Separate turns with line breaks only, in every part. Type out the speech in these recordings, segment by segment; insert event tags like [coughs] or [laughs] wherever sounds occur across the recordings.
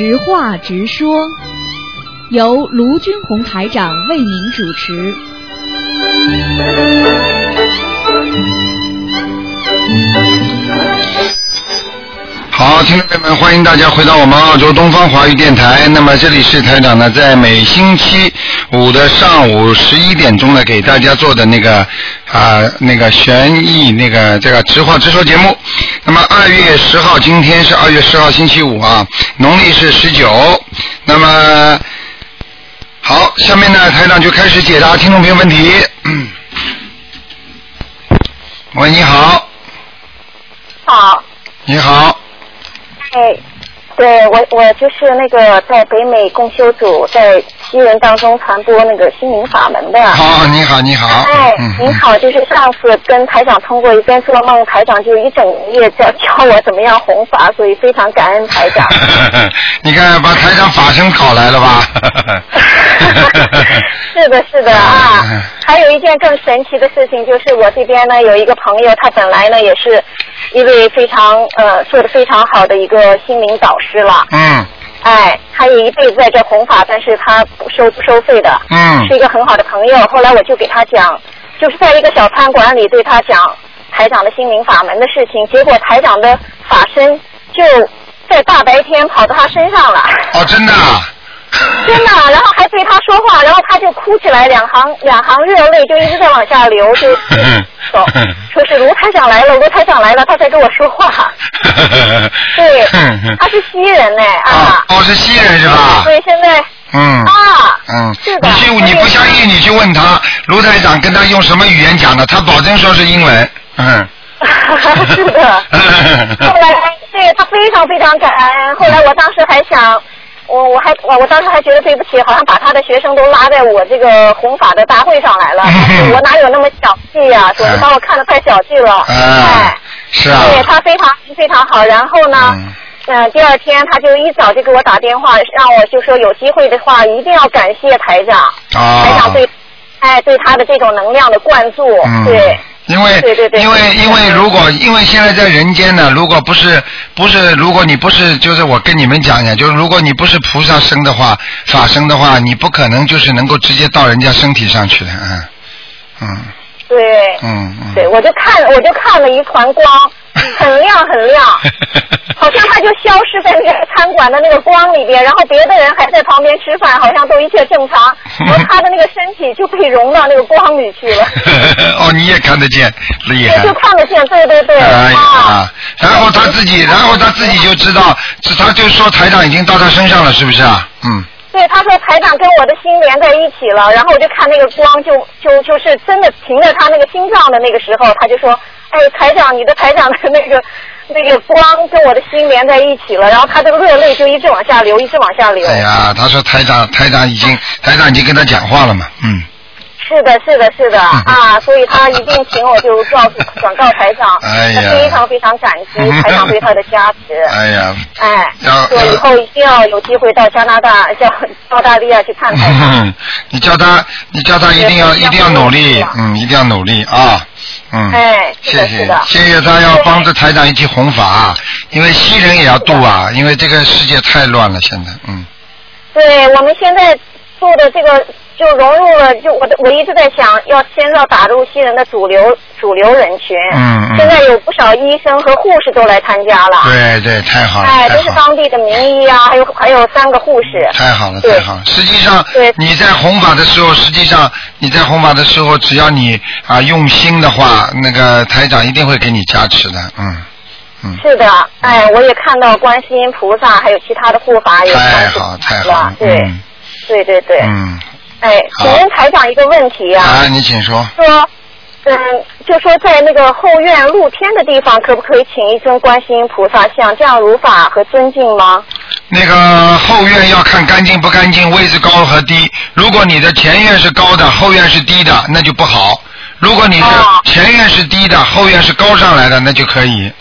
直话直说，由卢军红台长为您主持。
好，听众朋友们，欢迎大家回到我们澳洲东方华语电台。那么这里是台长呢，在每星期五的上午十一点钟呢，给大家做的那个啊、那个悬疑那个这个直话直说节目。那么二月十号，今天是二月十号星期五啊，农历是十九。那么好，下面呢，台长就开始解答听众朋友问题。喂，你好，
好，
你好，
哎，对我我就是那个在北美共修组在西人当中传播那个心灵法门的。
好，你好，你好，
哎
嗯，
您好，就是上次跟台长通过一边做梦，台长就一整夜教 [laughs] 教我怎么样弘法，所以非常感恩台长。[laughs]
你看，把台长法身考来了吧？[laughs]
是的，是的啊
嗯。
还有一件更神奇的事情，就是我这边呢有一个朋友，他本来呢也是一位非常呃做的非常好的一个心灵导师了。
嗯
哎，他也一辈子在这弘法，但是他不收不收费的，
嗯
是一个很好的朋友。后来我就给他讲，就是在一个小餐馆里对他讲台长的心灵法门的事情，结果台长的法身就在大白天跑到他身上了，
哦，真的啊？[laughs]
真的，然后还对他说话，然后他就哭起来，两行两行热泪就一直在往下流，就 [laughs] 走，说是卢台长来了，卢台长来了，他在跟我说话。[laughs] 对，他是西人呢
啊
啊，，
哦，是西人是吧
所？以现在
嗯
啊，
嗯，
是的
你不相信，你去问他，卢台长跟他用什么语言讲的，他保证说是英文。嗯。
是的。后来对他非常非常感恩。后来我当时还想，我我还我我当时还觉得对不起，好像把他的学生都拉在我这个弘法的大会上来了。我哪有那么小气呀、说你把我看得太小气了。
啊
哎，，
是啊。
对他非常非常好。然后呢？
嗯
嗯，第二天他就一早就给我打电话，让我就说有机会的话一定要感谢台长，
啊
台长对，哎对他的这种能量的灌注，
嗯，
对。
因为
对对对
因为因为如果因为现在在人间呢，如果不是不是如果你不是就是我跟你们讲讲，就是如果你不是菩萨生的话，法生的话，你不可能就是能够直接到人家身体上去的，嗯。嗯。
对，
嗯嗯。
对，我就看我就看了一团光，很 [laughs] 亮很亮，[laughs] 好像他就消失在那个餐馆的那个光里边，然后别的人还在旁边吃饭，好像都一切正常，[laughs] 然后他的那个身体就被融到那个光里去了，
哦，你也看得见，厉害
对，。就看得见，对对对，
哎
啊
呀，，然后他自己，然后他自己就知道，是他就说台长已经到他身上了，是不是啊？嗯。
对，他说台长跟我的心连在一起了，然后我就看那个光就就就是真的停在他那个心脏的那个时候，他就说，哎，台长，你的台长的那个那个光跟我的心连在一起了，然后他的热泪就一直往下流，一直往下流。
哎呀，他说台长，台长已经，台长已经跟他讲话了嘛，嗯。
是的，是的，是的 [laughs] 啊，所以他一定请我就告诉转告台长，[laughs]
哎呀
他非常非常感激 [laughs] 台长对他的加持。
哎呀，
哎，
要
说以后一定要有机会到加拿大、叫澳大利亚去看台长。
你叫他，你叫他一定要一定要努力，嗯，一定要努力啊，嗯。
哎
谢谢谢谢他要帮着台长一起弘法，因为西人也要度啊，因为这个世界太乱了，现在，嗯。
对，我们现在做的这个就融入了，就我的我一直在想要先要打入新人的主流主流人群。
嗯嗯
现在有不少医生和护士都来参加了。
对对，太好了，
哎，都是。当地的名医啊，还有还有三个护士。
太好了，太好了！实际上
对，
你在弘法的时候，实际上你在弘法的时候，只要你啊用心的话，那个台长一定会给你加持的，嗯嗯。
是的，哎，我也看到观世音菩萨还有其他的护法也
太好，太好
了
了，，
对，
嗯
对对对，
嗯，
哎，
好
请问台长一个问题啊、
啊，你请说。
说，嗯，就说在那个后院露天的地方，可不可以请一尊观世音菩萨像，这样如法和尊敬吗？
那个后院要看干净不干净，位置高和低。如果你的前院是高的，后院是低的，那就不好。如果你的
哦
前院是低的，后院是高上来的，那就可以。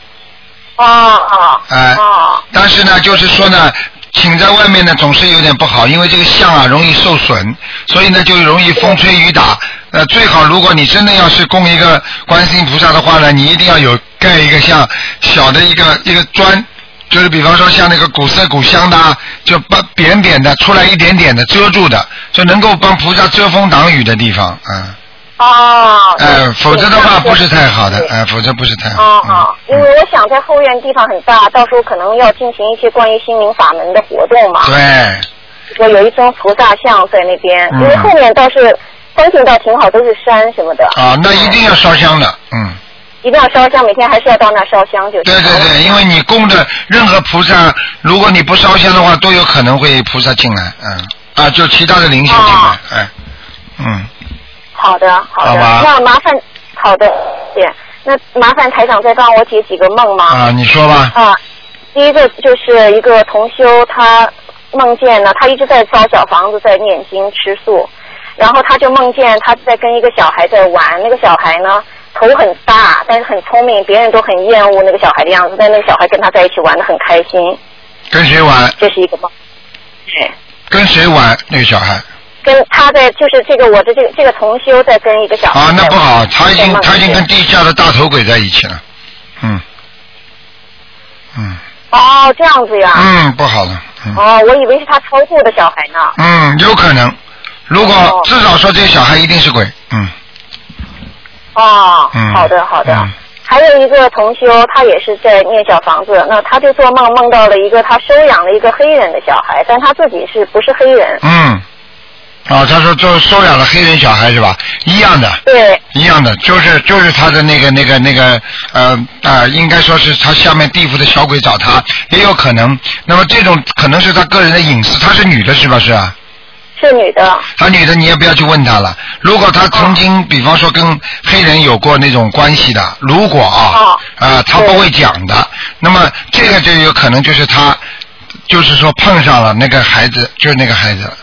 啊啊
哎
哦
但是呢，就是说呢，请在外面呢总是有点不好，因为这个像啊容易受损，所以呢就容易风吹雨打。呃，最好如果你真的要是供一个观世音菩萨的话呢，你一定要有盖一个像小的一个一个砖就是比方说像那个古色古香的，就把扁扁的出来一点点的遮住的，就能够帮菩萨遮风挡雨的地方，嗯，
哦。
哎，
对
否则的话不是太好的
对，
哎，否则不是太好。
哦好，
嗯
因为我想在后院地方很大，到时候可能要进行一些关于心灵法门的活动嘛。
对，
说有一尊菩萨像在那边，
嗯
因为后面倒是风景倒挺好，都是山什么的。
啊，那一定要烧香的，嗯。
一定要烧香，每天还是要到那烧香就是。
对对对，因为你供的任何菩萨，如果你不烧香的话，都有可能会菩萨进来，嗯，啊，就其他的灵性进来
哦，
哎，嗯，
好的好的，
好
那麻烦好的，姐，那麻烦台长再帮我解几个梦吗？
啊，你说吧，
啊，第一个就是一个同修，他梦见呢，他一直在烧小房子，在念经吃素，然后他就梦见他在跟一个小孩在玩，那个小孩呢头很大，但是很聪明，别人都很厌恶那个小孩的样子，但那个小孩跟他在一起玩的很开心，
跟谁玩？
这是一个梦。对，
跟谁玩？那个小孩
跟他在就是这个我的这个这个同修在跟一个小孩
啊，那不好，他已经他已经跟地下的大头鬼在一起了，嗯，嗯
哦这样子呀，
嗯，不好了，嗯
哦我以为是他超度的小孩呢，
嗯，有可能，如果
哦
至少说这个小孩一定是鬼，嗯
哦，
嗯，
好的好的。
嗯
还有一个同修，他也是在念小房子，那他就做梦梦到了一个他收养了一个黑人的小孩，但他自己是不是黑人？
嗯，啊，他说就收养了黑人小孩是吧？一样的。
对，
一样的，就是就是他的那个那个那个呃啊、应该说是他下面地府的小鬼找他，也有可能。那么这种可能是他个人的隐私，她是女的是吧？是啊，
是女的。
她女的你也不要去问她了。如果她曾经，比方说跟黑人有过那种关系的，如果啊
哦
啊，她不会讲的。那么这个就有可能就是她，就是说碰上了那个孩子，就是那个孩子了。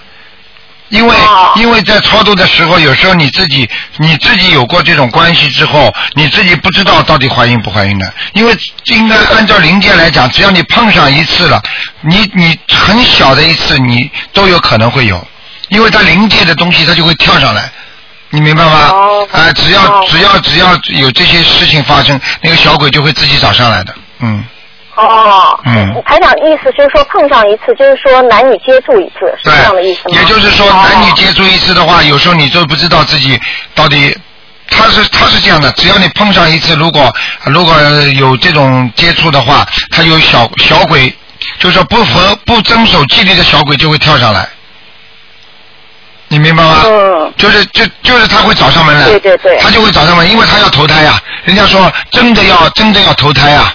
因为、
哦
因为在超度的时候，有时候你自己你自己有过这种关系之后，你自己不知道到底怀孕不怀孕的。因为应该按照灵界来讲，只要你碰上一次了，你你很小的一次，你都有可能会有，因为它灵界的东西它就会跳上来。你明白吗？
哦
啊、只要
哦
只要只要有这些事情发生，那个小鬼就会自己找上来的。嗯，
哦。
嗯
台长意思就是说碰上一次，就是说男女接触一次，是这样的意思吗？
也就是说，
哦
男女接触一次的话，有时候你就不知道自己到底。他是他是这样的，只要你碰上一次，如果如果有这种接触的话，他有小小鬼，就是说不合不遵守纪律的小鬼就会跳上来，你明白吗？
嗯。
就是就就是他会找上门来，
对对对
他就会找上门，因为他要投胎呀、人家说真的要真的要投胎呀、啊，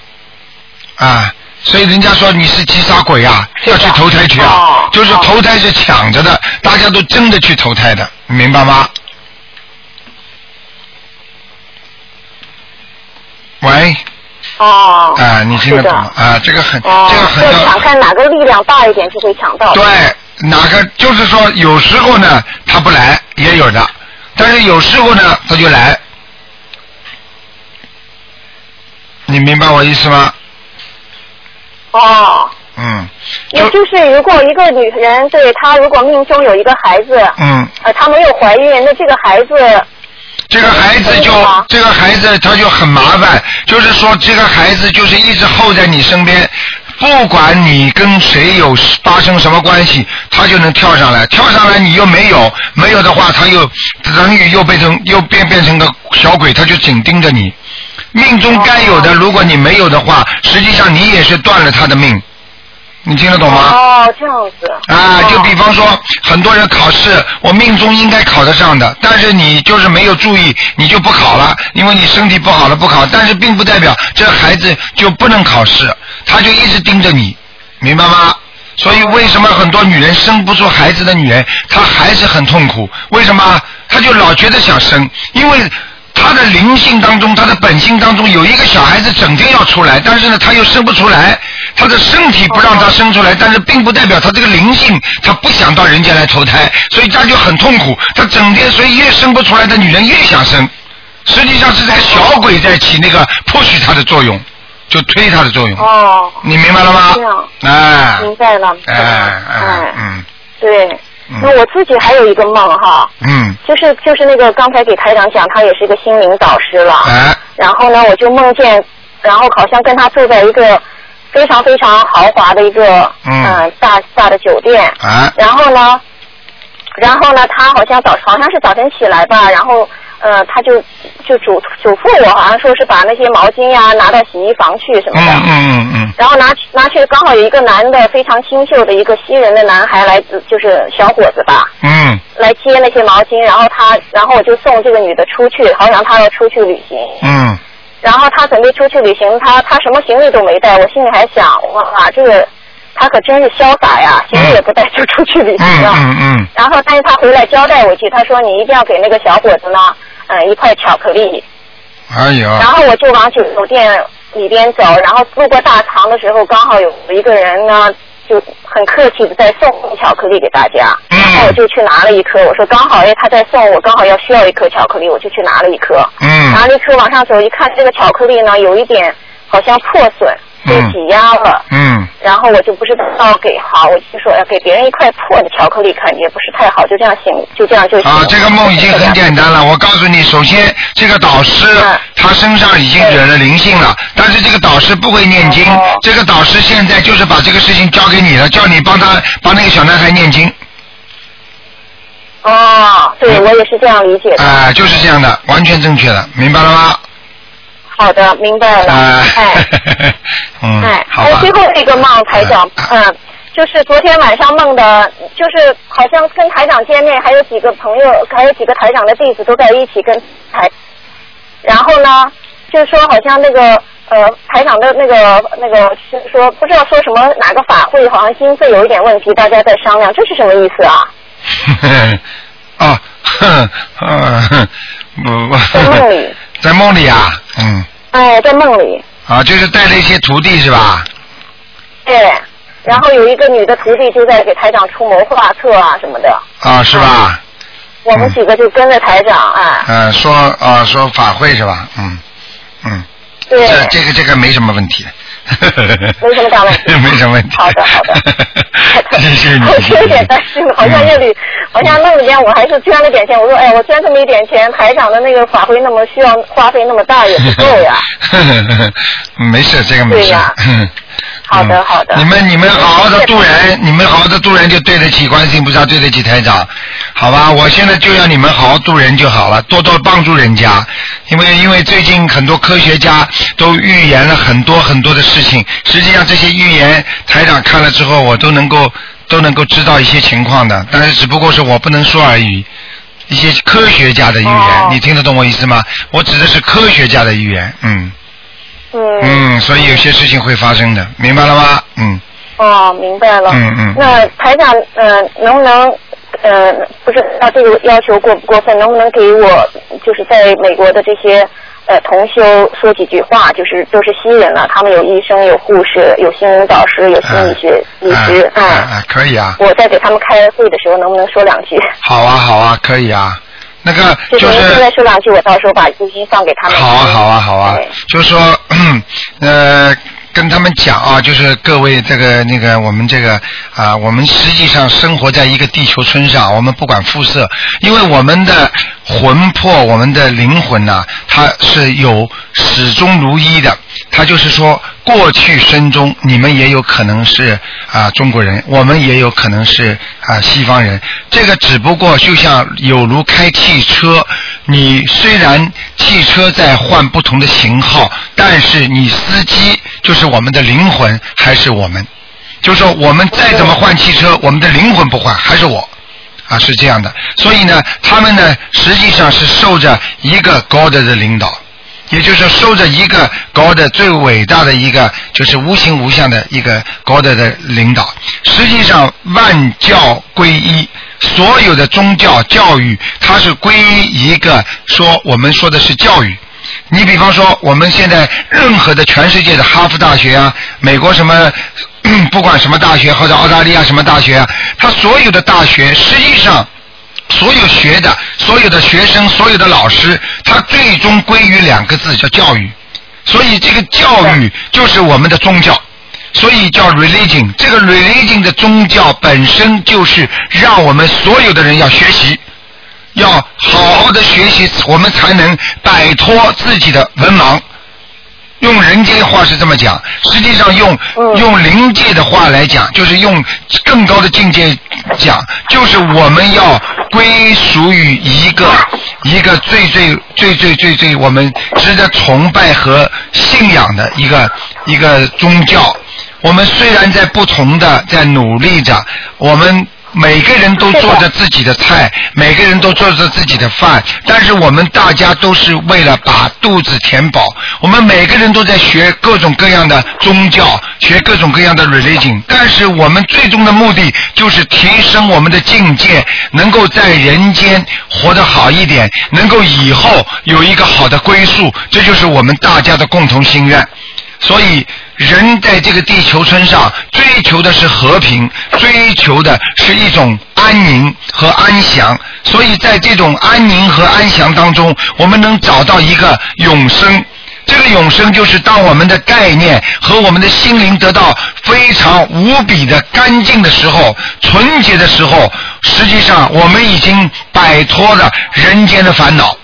所以人家说你是急杀鬼啊，要去投胎去啊，
哦
就是投胎是抢着的，大家都争着去投胎的，明白吗？喂，
哦。
啊，你听得懂吗？啊，这个很，
哦，
这个很
就抢。看哪个力量大一点就会抢到。
对，哪个就是说有时候呢他不来也有的，但是有时候呢他就来，你明白我意思吗？
哦。
嗯，
也就是如果一个女人对她如果命中有一个孩子，
嗯，
呃，她没有怀孕，那这个孩子
这个孩子就这个孩子他就很麻烦，就是说这个孩子就是一直候在你身边，不管你跟谁有发生什么关系，他就能跳上来，跳上来你又没有，没有的话他又等于又变成又变变成个小鬼，他就紧盯着你。命中该有的，如果你没有的话，实际上你也是断了他的命。你听得懂吗？
哦，这样子。
啊，就
哦
比方说，很多人考试，我命中应该考得上的，但是你就是没有注意，你就不考了，因为你身体不好了不考，但是并不代表这孩子就不能考试，他就一直盯着你，明白吗？所以为什么很多女人生不出孩子的女人，她还是很痛苦？为什么？她就老觉得想生，因为她的灵性当中，他的本性当中有一个小孩子整天要出来，但是呢，他又生不出来，他的身体不让他生出来，但是并不代表他这个灵性，他不想到人间来投胎，[laughs] 所以他就很痛苦。他整天，所以越生不出来的女人越想生，实际上是在小鬼在起那个 push 她的作用，就推他的作用。
哦，
你明白了吗
这样？
哎，
明白了
哎哎，嗯
对。
嗯
那我自己还有一个梦哈，
嗯，
就是就是那个刚才给台长讲，他也是一个心灵导师了。
哎，
然后呢，我就梦见，然后好像跟他坐在一个非常非常豪华的一个
嗯
呃大大的酒店。
啊，
然后呢，然后呢，他好像早好像是早晨起来吧，然后呃，他就就嘱嘱咐我，好像说是把那些毛巾呀拿到洗衣房去什么的。
嗯嗯嗯嗯，
然后拿去拿去，刚好有一个男的非常清秀的一个西人的男孩来自，就是小伙子吧，
嗯
来接那些毛巾，然后他，然后我就送这个女的出去，好像她要出去旅行，
嗯
然后她准备出去旅行，她她什么行李都没带，我心里还想，哇，这个她可真是潇洒呀，行李也不带就出去旅行
嗯
了。
嗯嗯，
然后，但是他回来交代我一句，他说你一定要给那个小伙子呢，嗯，一块巧克力。
哎呦，
然后我就往酒店里边走，然后路过大堂的时候，刚好有一个人呢，就很客气的在送巧克力给大家，
嗯
然后我就去拿了一颗，我说刚好哎他在送我，刚好要需要一颗巧克力，我就去拿了一颗，
嗯
拿了一颗往上走，一看这个巧克力呢有一点好像破损，被
嗯
挤压了。
嗯
然后我就不知道给好，我就说要给别人一块破的巧克力，感觉不是太好，就这样行，就这样就行。
啊，这个梦已经很简单了。我告诉你，首先这个导师
嗯
他身上已经惹了灵性了，但是这个导师不会念经
哦，
这个导师现在就是把这个事情交给你了，叫你帮他帮那个小男孩念经，
哦，对我也是这样理解的。
啊，就是这样的，完全正确的，明白了吗？
好的，明白了。
啊
哎，[laughs]
嗯
哎，，还有最。后一个梦，台长，
啊
嗯，就是昨天晚上梦的，就是好像跟台长见面，还有几个朋友，还有几个台长的弟子都在一起跟台，然后呢，就是说好像那个呃台长的那个那个是说不知道说什么哪个法会，好像经费有一点问题，大家在商量，这是什么意思啊？[laughs]
啊，哼，[laughs] 嗯，不，
在梦里，
在梦里啊，嗯，
哎，在梦里，
啊，就是带了一些徒弟是吧？
对。然后有一个女的徒弟就在给台长出谋划策啊什么的，
啊，是吧？
我们几个就跟着台长，哎，
嗯，说啊，说法会是吧？嗯嗯，
对，
这这个这个没什么问题。[laughs]
没什么大问题
没什么问题。
好的好的 [laughs]
谢谢你。[laughs]
我是有点担心，好像夜里，好像弄了点，我还是捐了点钱。我说，哎，我捐这么一点钱，台长的那个法会那么需要花费那么大，也不够呀。
没事，这个没事。
对呀好的
嗯
好的
你们你们好好的渡人，你们好好的渡人就对得起观世音菩萨，对得起台长，好吧？我现在就要你们好好渡人就好了，多多帮助人家，因为因为最近很多科学家都预言了很多很多的事情，实际上这些预言台长看了之后，我都能够都能够知道一些情况的，但是只不过是我不能说而已。一些科学家的预言，
哦
你听得懂我意思吗？我指的是科学家的预言，嗯
嗯。
嗯，所以有些事情会发生的，明白了吗？嗯。
哦，明白了。
嗯嗯
那台长，呃，能不能，呃，不知道这个要求过不过分？能不能给我，就是在美国的这些呃同修说几句话？就是都是西人了，他们有医生、有护士、有心灵导师、有心理学医师，
啊啊可以啊，
我在给他们开会的时候，能不能说两句？
好啊，好啊，可以啊。那个
就
就是
您现在说两句，我到时候把录音放给他们。
好啊，好啊，好啊，就是说，[clears throat] 呃，跟他们讲啊，就是各位这个那个我们这个啊，我们实际上生活在一个地球村上，我们不管肤色，因为我们的魂魄，我们的灵魂呐、它是有始终如一的。它就是说，过去生中你们也有可能是啊中国人，我们也有可能是啊西方人。这个只不过就像有如开汽车，你虽然汽车在换不同的型号，但是你司机就是我们的灵魂，还是我们。就是说，我们再怎么换汽车，我们的灵魂不换，还是我。啊，是这样的。所以呢，他们呢，实际上是受着一个 God 的领导。也就是，受着一个 God 最伟大的一个，就是无形无相的一个 God 的领导。实际上，万教归一，所有的宗教教育，它是归一个说，我们说的是教育。你比方说，我们现在任何的全世界的哈佛大学啊，美国什么，不管什么大学或者澳大利亚什么大学啊，它所有的大学实际上。所有学的、所有的学生、所有的老师，他最终归于两个字，叫教育。所以这个教育就是我们的宗教，所以叫 religion。这个 religion 的宗教本身就是让我们所有的人要学习，要好好的学习，我们才能摆脱自己的文盲。用人间话是这么讲，实际上用、
嗯
用灵界的话来讲，就是用更高的境界讲，就是我们要归属于一个一个最最最最最最我们值得崇拜和信仰的一个一个宗教。我们虽然在不同的在努力着，我们每个人都做着自己的菜，每个人都做着自己的饭，但是我们大家都是为了把肚子填饱。我们每个人都在学各种各样的宗教，学各种各样的 religion，但是我们最终的目的就是提升我们的境界，能够在人间活得好一点，能够以后有一个好的归宿，这就是我们大家的共同心愿。所以，人在这个地球村上追求的是和平，追求的是一种安宁和安详。所以在这种安宁和安详当中，我们能找到一个永生。这个永生就是当我们的概念和我们的心灵得到非常无比的干净的时候、纯洁的时候，实际上我们已经摆脱了人间的烦恼。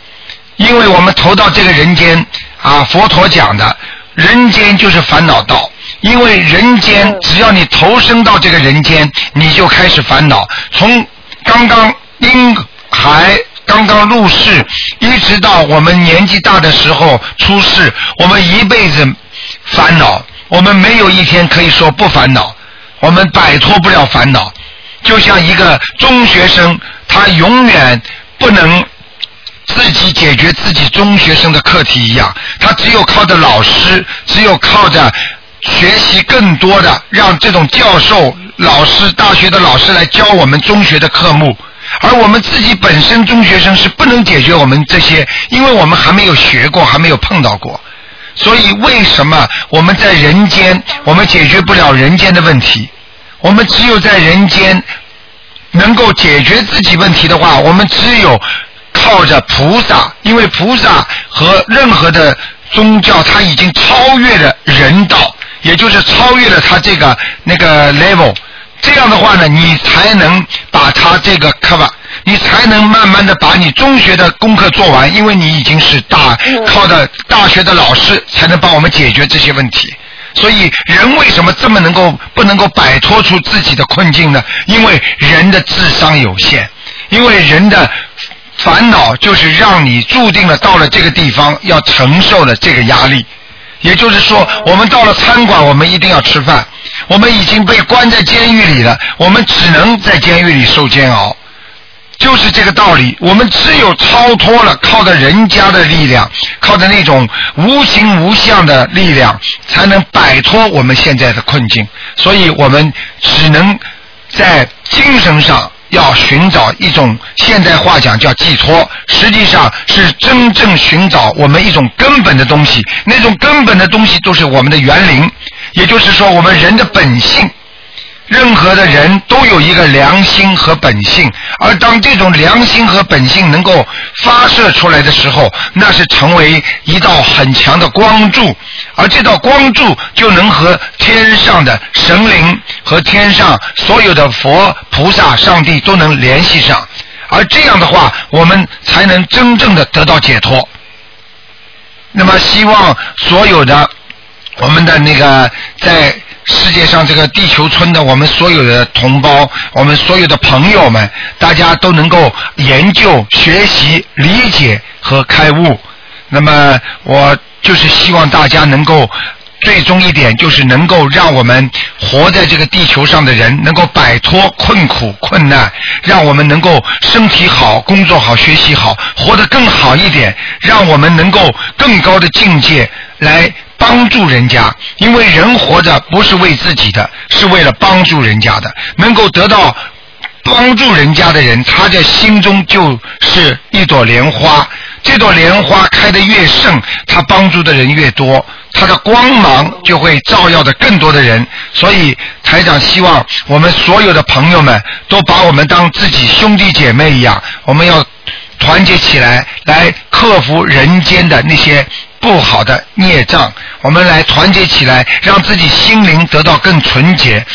因为我们投到这个人间啊，佛陀讲的，人间就是烦恼道。因为人间，只要你投身到这个人间，你就开始烦恼。从刚刚婴孩刚刚入世，一直到我们年纪大的时候出世，我们一辈子烦恼，我们没有一天可以说不烦恼，我们摆脱不了烦恼。就像一个中学生，他永远不能自己解决自己中学生的课题一样，他只有靠着老师，只有靠着学习更多的，让这种教授、老师、大学的老师来教我们中学的科目。而我们自己本身中学生是不能解决我们这些，因为我们还没有学过，还没有碰到过。所以为什么我们在人间，我们解决不了人间的问题？我们只有在人间能够解决自己问题的话，我们只有靠着菩萨，因为菩萨和任何的宗教，他已经超越了人道，也就是超越了他这个那个 level。这样的话呢，你才能把他这个 cover，你才能慢慢的把你中学的功课做完，因为你已经是大靠的大学的老师才能帮我们解决这些问题。所以人为什么这么能够不能够摆脱出自己的困境呢？因为人的智商有限，因为人的烦恼就是让你注定了到了这个地方要承受的这个压力。也就是说，我们到了餐馆，我们一定要吃饭。我们已经被关在监狱里了，我们只能在监狱里受煎熬，就是这个道理。我们只有超脱了，靠着人家的力量，靠着那种无形无相的力量，才能摆脱我们现在的困境。所以我们只能在精神上要寻找一种现代话讲叫寄托，实际上是真正寻找我们一种根本的东西。那种根本的东西就是我们的园林。也就是说，我们人的本性，任何的人都有一个良心和本性，而当这种良心和本性能够发射出来的时候，那是成为一道很强的光柱，而这道光柱就能和天上的神灵和天上所有的佛菩萨、上帝都能联系上，而这样的话，我们才能真正的得到解脱。那么，希望所有的。我们的那个在世界上这个地球村的我们所有的同胞，我们所有的朋友们，大家都能够研究、学习、理解和开悟。那么，我就是希望大家能够最终一点，就是能够让我们活在这个地球上的人能够摆脱困苦、困难，让我们能够身体好、工作好、学习好，活得更好一点，让我们能够更高的境界来。帮助人家，因为人活着不是为自己的，是为了帮助人家的。能够得到帮助人家的人，他的心中就是一朵莲花。这朵莲花开得越盛，他帮助的人越多，他的光芒就会照耀的更多的人。所以台长希望我们所有的朋友们都把我们当自己兄弟姐妹一样，我们要团结起来，来克服人间的那些。不好的孽障，我们来团结起来，让自己心灵得到更纯洁，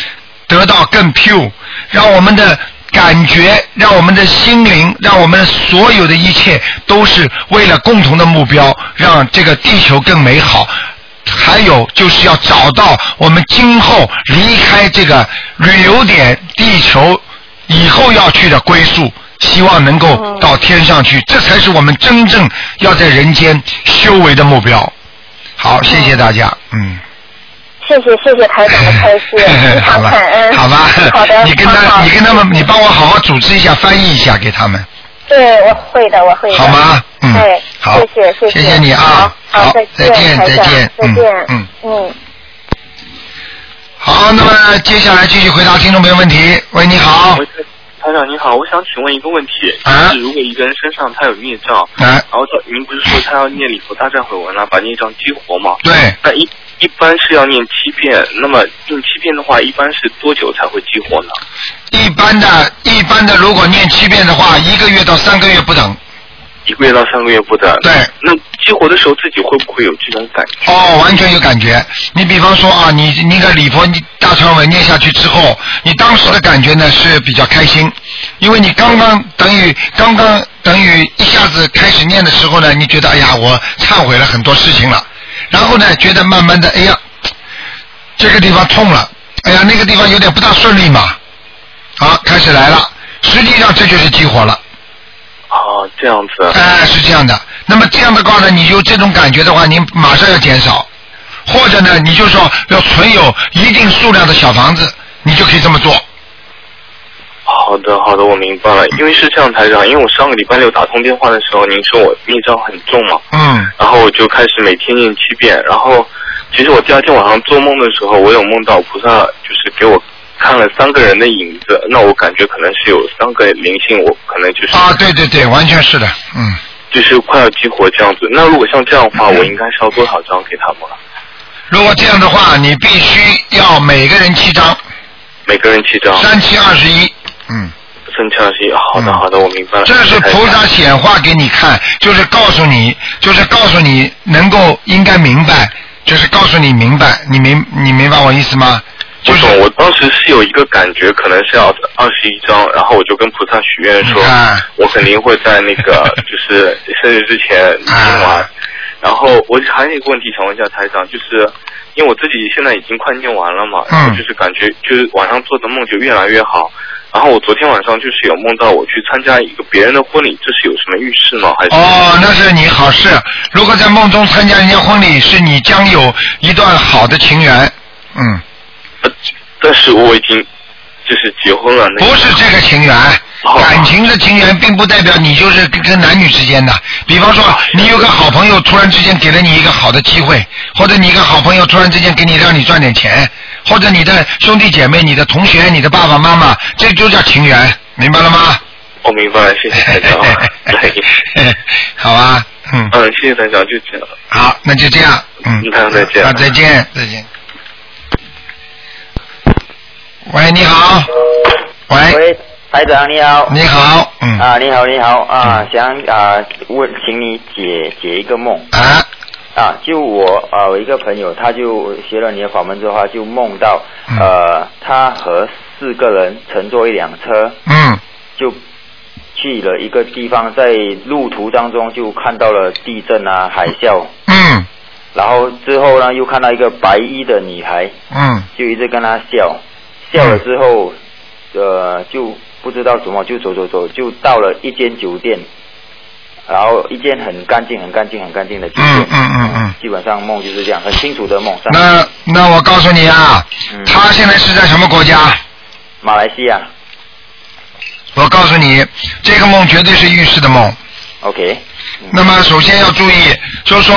得到更 pure，让我们的感觉，让我们的心灵，让我们所有的一切都是为了共同的目标，让这个地球更美好。还有就是要找到我们今后离开这个旅游点地球以后要去的归宿，希望能够到天上去，这才是我们真正要在人间修为的目标。好，谢谢大家，嗯。
谢谢谢谢台长的开示，[laughs] 感恩。，
好吧，
好的，[laughs]
你跟他，你跟他们，你帮我好好组织一下，翻译一下给他们，
对，我会的，我会的。
好吗？嗯，
哎，
好，
谢谢谢
谢谢你啊，
好，
好，
再
再见，再见，嗯
再见，
嗯，
嗯。
好，那么接下来继续回答听众朋友问题。喂，你好，
喂，台长你好，我想请问一个问题，
啊
就是如果一个人身上他有孽障，
哎，
然后他您不是说他要念礼佛大战悔文了，把孽障激活吗？
对，
那一一般是要念七遍，那么念七遍的话，一般是多久才会激活呢？
一般的，一般的，如果念七遍的话，一个月到三个月不等。
一个月到三个月不等。
对。
那激活的时候自己会不会有这种感觉？
哦，完全有感觉。你比方说啊，你你个礼佛你大忏文念下去之后，你当时的感觉呢是比较开心，因为你刚刚等于刚刚等于一下子开始念的时候呢，你觉得哎呀，我忏悔了很多事情了，然后呢，觉得慢慢的，哎呀，这个地方痛了，哎呀，那个地方有点不大顺利嘛，好，开始来了，实际上这就是激活了。
哦，这样子。
哎、是这样的。那么这样的话呢，你就这种感觉的话，你马上要减少，或者呢，你就说要存有一定数量的小房子，你就可以这么做。
好的，好的，我明白了。因为是这样，台长，因为我上个礼拜六打通电话的时候，您说我孽障很重嘛，
嗯，
然后我就开始每天念七遍，然后其实我第二天晚上做梦的时候，我有梦到菩萨就是给我看了三个人的影子，那我感觉可能是有三个灵性，我可能就是
啊，对对对，完全是的，嗯。
就是快要激活这样子。那如果像这样的话，我应该是要多少张给他们了？
如果这样的话，你必须要每个人七张，
每个人七张。
三七二十一，嗯。
三七二十一，好的好的，我明白了。
这是菩萨显化给你看，就是告诉你，就是告诉你能够应该明白，就是告诉你明白，你明你明白我意思吗？
我懂，我当时是有一个感觉，可能是要二十一张，然后我就跟菩萨许愿说，我肯定会在那个 [laughs] 就是生日之前念完。然后我还有一个问题想问一下台长，就是因为我自己现在已经快念完了嘛，然后就是感觉就是晚上做的梦就越来越好。然后我昨天晚上就是有梦到我去参加一个别人的婚礼，这是有什么预示吗？还是？
哦，那是你好事。如果在梦中参加人家婚礼，是你将有一段好的情缘。嗯。
但是我已经就是结婚了。那
不是这个情缘，感情的情缘并不代表你就是跟跟男女之间的。比方说，你有个好朋友突然之间给了你一个好的机会，或者你一个好朋友突然之间给你让你赚点钱，或者你的兄弟姐妹、你的同学、你的爸爸妈妈，这就叫情缘，明白了吗？
我明白了，谢谢台长。[laughs]
好啊，嗯。
嗯，谢谢台长，就这样。
好，那就这样，嗯。
台长再见。
啊，再见，再见。喂，你好。喂。
喂，台长你好。
你好，嗯。
啊，你好，你好啊，想啊问，请你解解一个梦。
啊。
啊，就我啊，我一个朋友，他就学了你的法门之后，他就梦到、
嗯
呃，他和四个人乘坐一辆车，
嗯。
就去了一个地方，在路途当中就看到了地震啊、海啸。
嗯。
然后之后呢，又看到一个白衣的女孩，
嗯。
就一直跟他笑，笑了之后，呃，就不知道怎么就走走走，就到了一间酒店，然后一间很干净、很干净、很干净的酒店。
嗯嗯嗯嗯。
基本上梦就是这样，很清楚的梦。
那那我告诉你啊，
嗯
他现在是在什么国家？
马来西亚
我告诉你，这个梦绝对是预示的梦。
，OK，
那么首先要注意，就是说，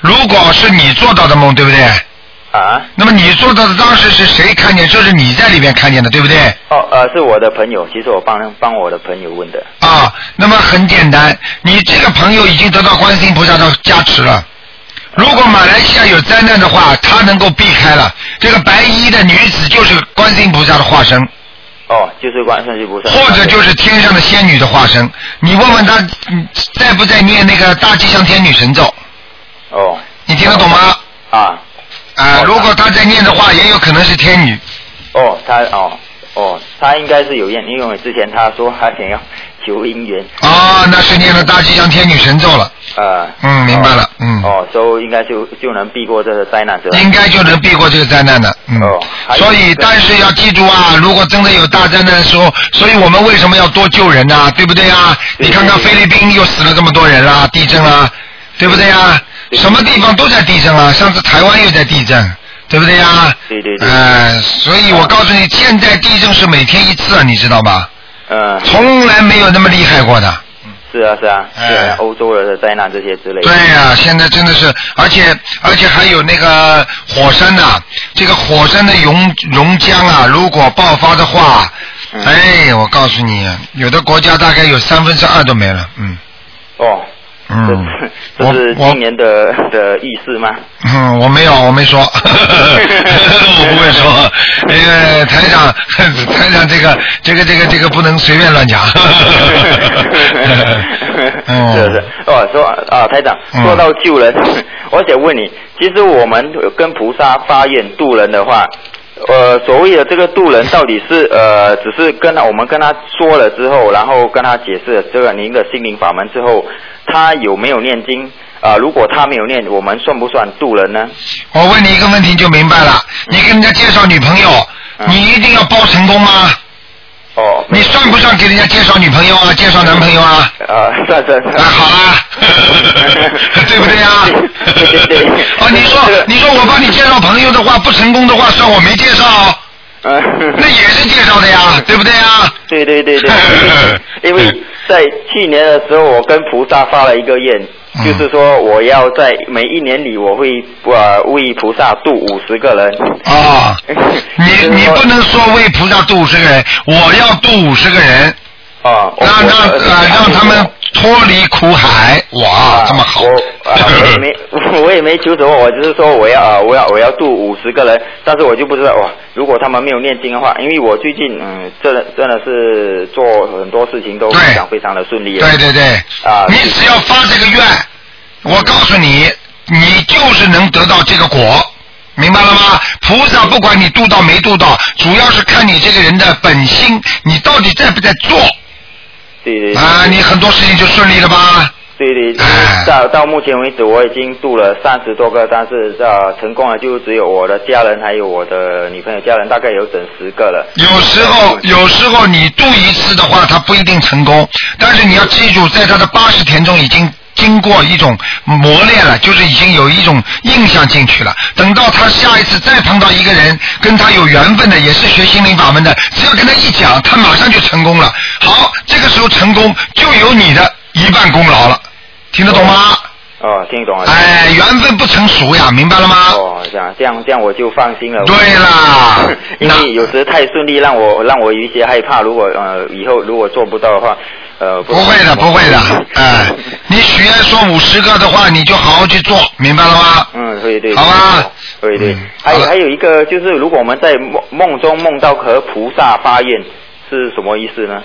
如果是你做到的梦，对不对？
啊。
那么你做到的当时是谁看见？就是你在里面看见的，对不对？
哦，呃，是我的朋友，其实我帮帮我的朋友问的。
啊，那么很简单，你这个朋友已经得到观世音菩萨的加持了。如果马来西亚有灾难的话，他能够避开了。这个白衣的女子就是观世音菩萨的化身。
哦，就是观世音菩萨。
或者就是天上的仙女的化身。你问问他，嗯在不在念那个大吉祥天女神咒？
哦。
你听得懂吗？
啊。
啊，如果他在念的话，也有可能是天女。
哦，他哦。哦，他应该是有念，因为之前他说他想要求姻缘。
哦，那是念了大吉祥天女神咒了。
啊。
嗯，明白了，嗯。
哦，所以应该就就能避过这个灾难，是吧？
应该就能避过这个灾难的，嗯。
哦。
所以，但是要记住啊，如果真的有大灾难的时候，所以我们为什么要多救人呢？对不对啊？你看看菲律宾又死了这么多人啦，地震啦，对不对呀？什么地方都在地震啊，上次台湾又在地震。对不对呀？
对对对。
哎，所以我告诉你，现在地震是每天一次啊，你知道吧？
嗯。
从来没有那么厉害过的。
是啊是啊。哎。欧洲的灾难这些之类的。
对呀，现在真的是，而且而且还有那个火山呐，这个火山的熔熔浆啊，如果爆发的话，哎，我告诉你，有的国家大概有三分之二都没了，嗯。
哦。
嗯，
这是今年的的意思吗？
嗯，我没有，我没说，[laughs] 我不会说，因为台长，[laughs] 台长这个这个这个这个不能随便乱讲。[laughs]
是是哦，说啊，台长说到救人，我想问你，其实我们跟菩萨发愿渡人的话。呃，所谓的这个渡人，到底是呃，只是跟他我们跟他说了之后，然后跟他解释了这个您的心灵法门之后，他有没有念经啊？如果他没有念，我们算不算渡人呢？
我问你一个问题就明白了，你跟人家介绍女朋友，你一定要包成功吗？
哦，
你算不算给人家介绍女朋友啊？介绍男朋友啊？
啊，算算算。啊，
好啊，[laughs] 对不对啊？
对对对。
哦，你说你说我帮你介绍朋友的话不成功的话，算我没介绍。
嗯。
那也是介绍的呀，对不对呀？
对对对对。[laughs] 因为在去年的时候，我跟菩萨发了一个愿。就是说，我要在每一年里，我会呃为菩萨度五十个人。
啊，[laughs] 你你不能说为菩萨度五十个人，我要度五十个人。
啊，
让让呃让他们脱离苦海，哇，这么好。
我我也没 [laughs] [laughs] 我也没求什么，我只是说我要啊我要我要度五十个人，但是我就不知道哇，如果他们没有念经的话，因为我最近嗯真的真的是做很多事情都非常非常的顺利。
对对对。
啊。
你只要发这个愿，我告诉你，你就是能得到这个果，明白了吗？菩萨不管你度到没度到，主要是看你这个人的本心，你到底在不在做。
对对
啊，你很多事情就顺利了吧？
对对，到到目前为止，我已经度了三十多个，但是呃，成功了就只有我的家人还有我的女朋友家人，大概有整十个了。
有时候，有时候你度一次的话，他不一定成功，但是你要记住，在他的八十天中已经。经过一种磨练了，就是已经有一种印象进去了。等到他下一次再碰到一个人，跟他有缘分的，也是学心灵法门的，只要跟他一讲，他马上就成功了。好，这个时候成功就有你的一半功劳了，听得懂吗？
哦，听懂了。
哎，缘分不成熟呀，明白了吗？
哦，这样这样这样我就放心了。
对啦，[laughs]
因为有时太顺利，让我让我有一些害怕。如果呃以后如果做不到的话。呃，
不会的，不会的，哎，你许愿说五十个的话，你就好好去做，明白了吗？
嗯，对对。
好吧。
对对。还有还有一个就是，如果我们在梦梦中梦到和菩萨发愿，是什么意思呢？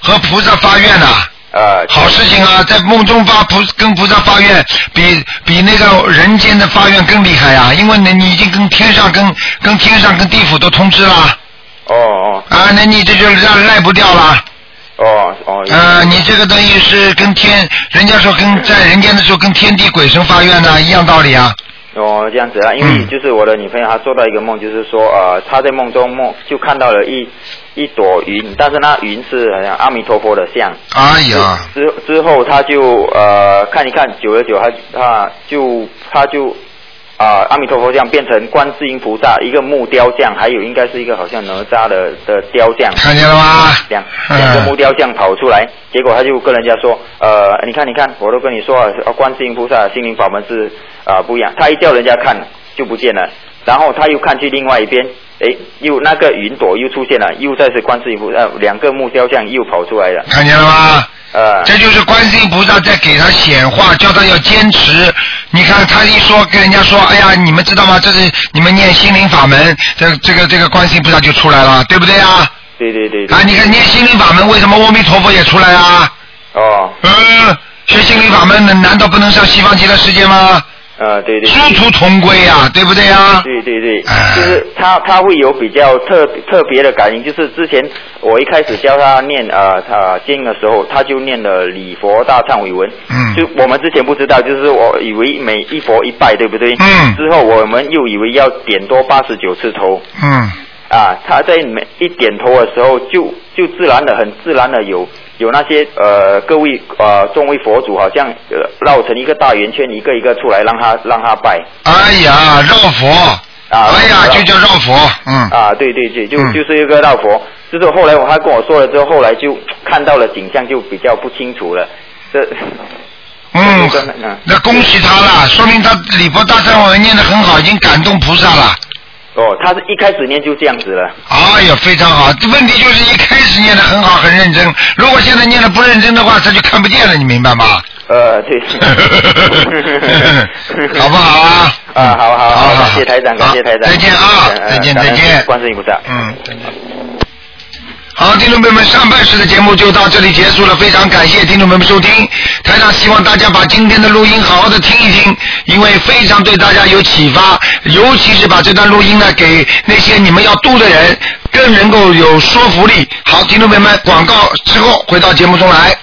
和菩萨发愿呐。
呃。
好事情啊，在梦中发菩跟菩萨发愿，比比那个人间的发愿更厉害啊，因为你你已经跟天上跟跟天上跟地府都通知了。
哦哦。
啊，那你这就赖赖不掉了。
哦哦，
呃，你这个等于是跟天，人家说跟在人间的时候跟天地鬼神发愿呢，一样道理啊。
哦，这样子啊，因为就是我的女朋友她做到一个梦，就是说呃，她在梦中梦就看到了一一朵云，但是那云是好像阿弥陀佛的像。
哎呀。
之之后她就呃看一看，久而久她她就她就。啊，阿弥陀佛像变成观世音菩萨一个木雕像，还有应该是一个好像哪吒的的雕像。
看见了吗？
两两个木雕像跑出来，结果他就跟人家说，呃，你看你看，我都跟你说了，观世音菩萨心灵法门是啊不一样。他一叫人家看就不见了，然后他又看去另外一边，哎，又那个云朵又出现了，又再是观世音菩萨，两个木雕像又跑出来了。
看见了吗？
呃，
这就是观世音菩萨在给他显化，叫他要坚持。你看他一说跟人家说，哎呀，你们知道吗？这是你们念心灵法门，这这个这个观世音菩萨就出来了，对不对
啊？对对对。
啊，你看念心灵法门，为什么阿弥陀佛也出来啊？
哦。
嗯，学心灵法门，难道不能上西方极乐世界吗？
呃，对对。
殊途同归呀，对不对呀？
对对对，就是他他会有比较特特别的感应，就是之前我一开始教他念啊他经的时候，他就念了礼佛大忏悔文。
嗯。
就我们之前不知道，就是我以为每一佛一拜，对不对？
嗯。
之后我们又以为要点多八十九次头。
嗯。
啊，他在每一点头的时候，就就自然的很自然的有。有那些呃各位呃众位佛祖好像呃绕成一个大圆圈，一个一个出来让他让他拜。
哎呀，绕佛
啊！
哎呀，就叫绕佛，嗯。
啊，对对对，就就是一个绕佛。就是后来我他跟我说了之后，后来就 [coughs] 看到了景象就比较不清楚了。这
嗯，那恭喜他了，说明他礼佛大忏文念的很好，已经感动菩萨了。
哦，他是一开始念就这样子了。
哎呀，非常好。这问题就是一开始念的很好，很认真。如果现在念的不认真的话，他就看不见了，你明白吗？
呃，对。
好不好啊？
啊，好好好，谢谢台长，感谢台长。
再见啊！再见再见。
关世音菩萨。
嗯，再见。好，听众朋友们，上半时的节目就到这里结束了，非常感谢听众朋友们收听。台长希望大家把今天的录音好好的听一听，因为非常对大家有启发，尤其是把这段录音呢给那些你们要度的人，更能够有说服力。好，听众朋友们，广告之后回到节目中来。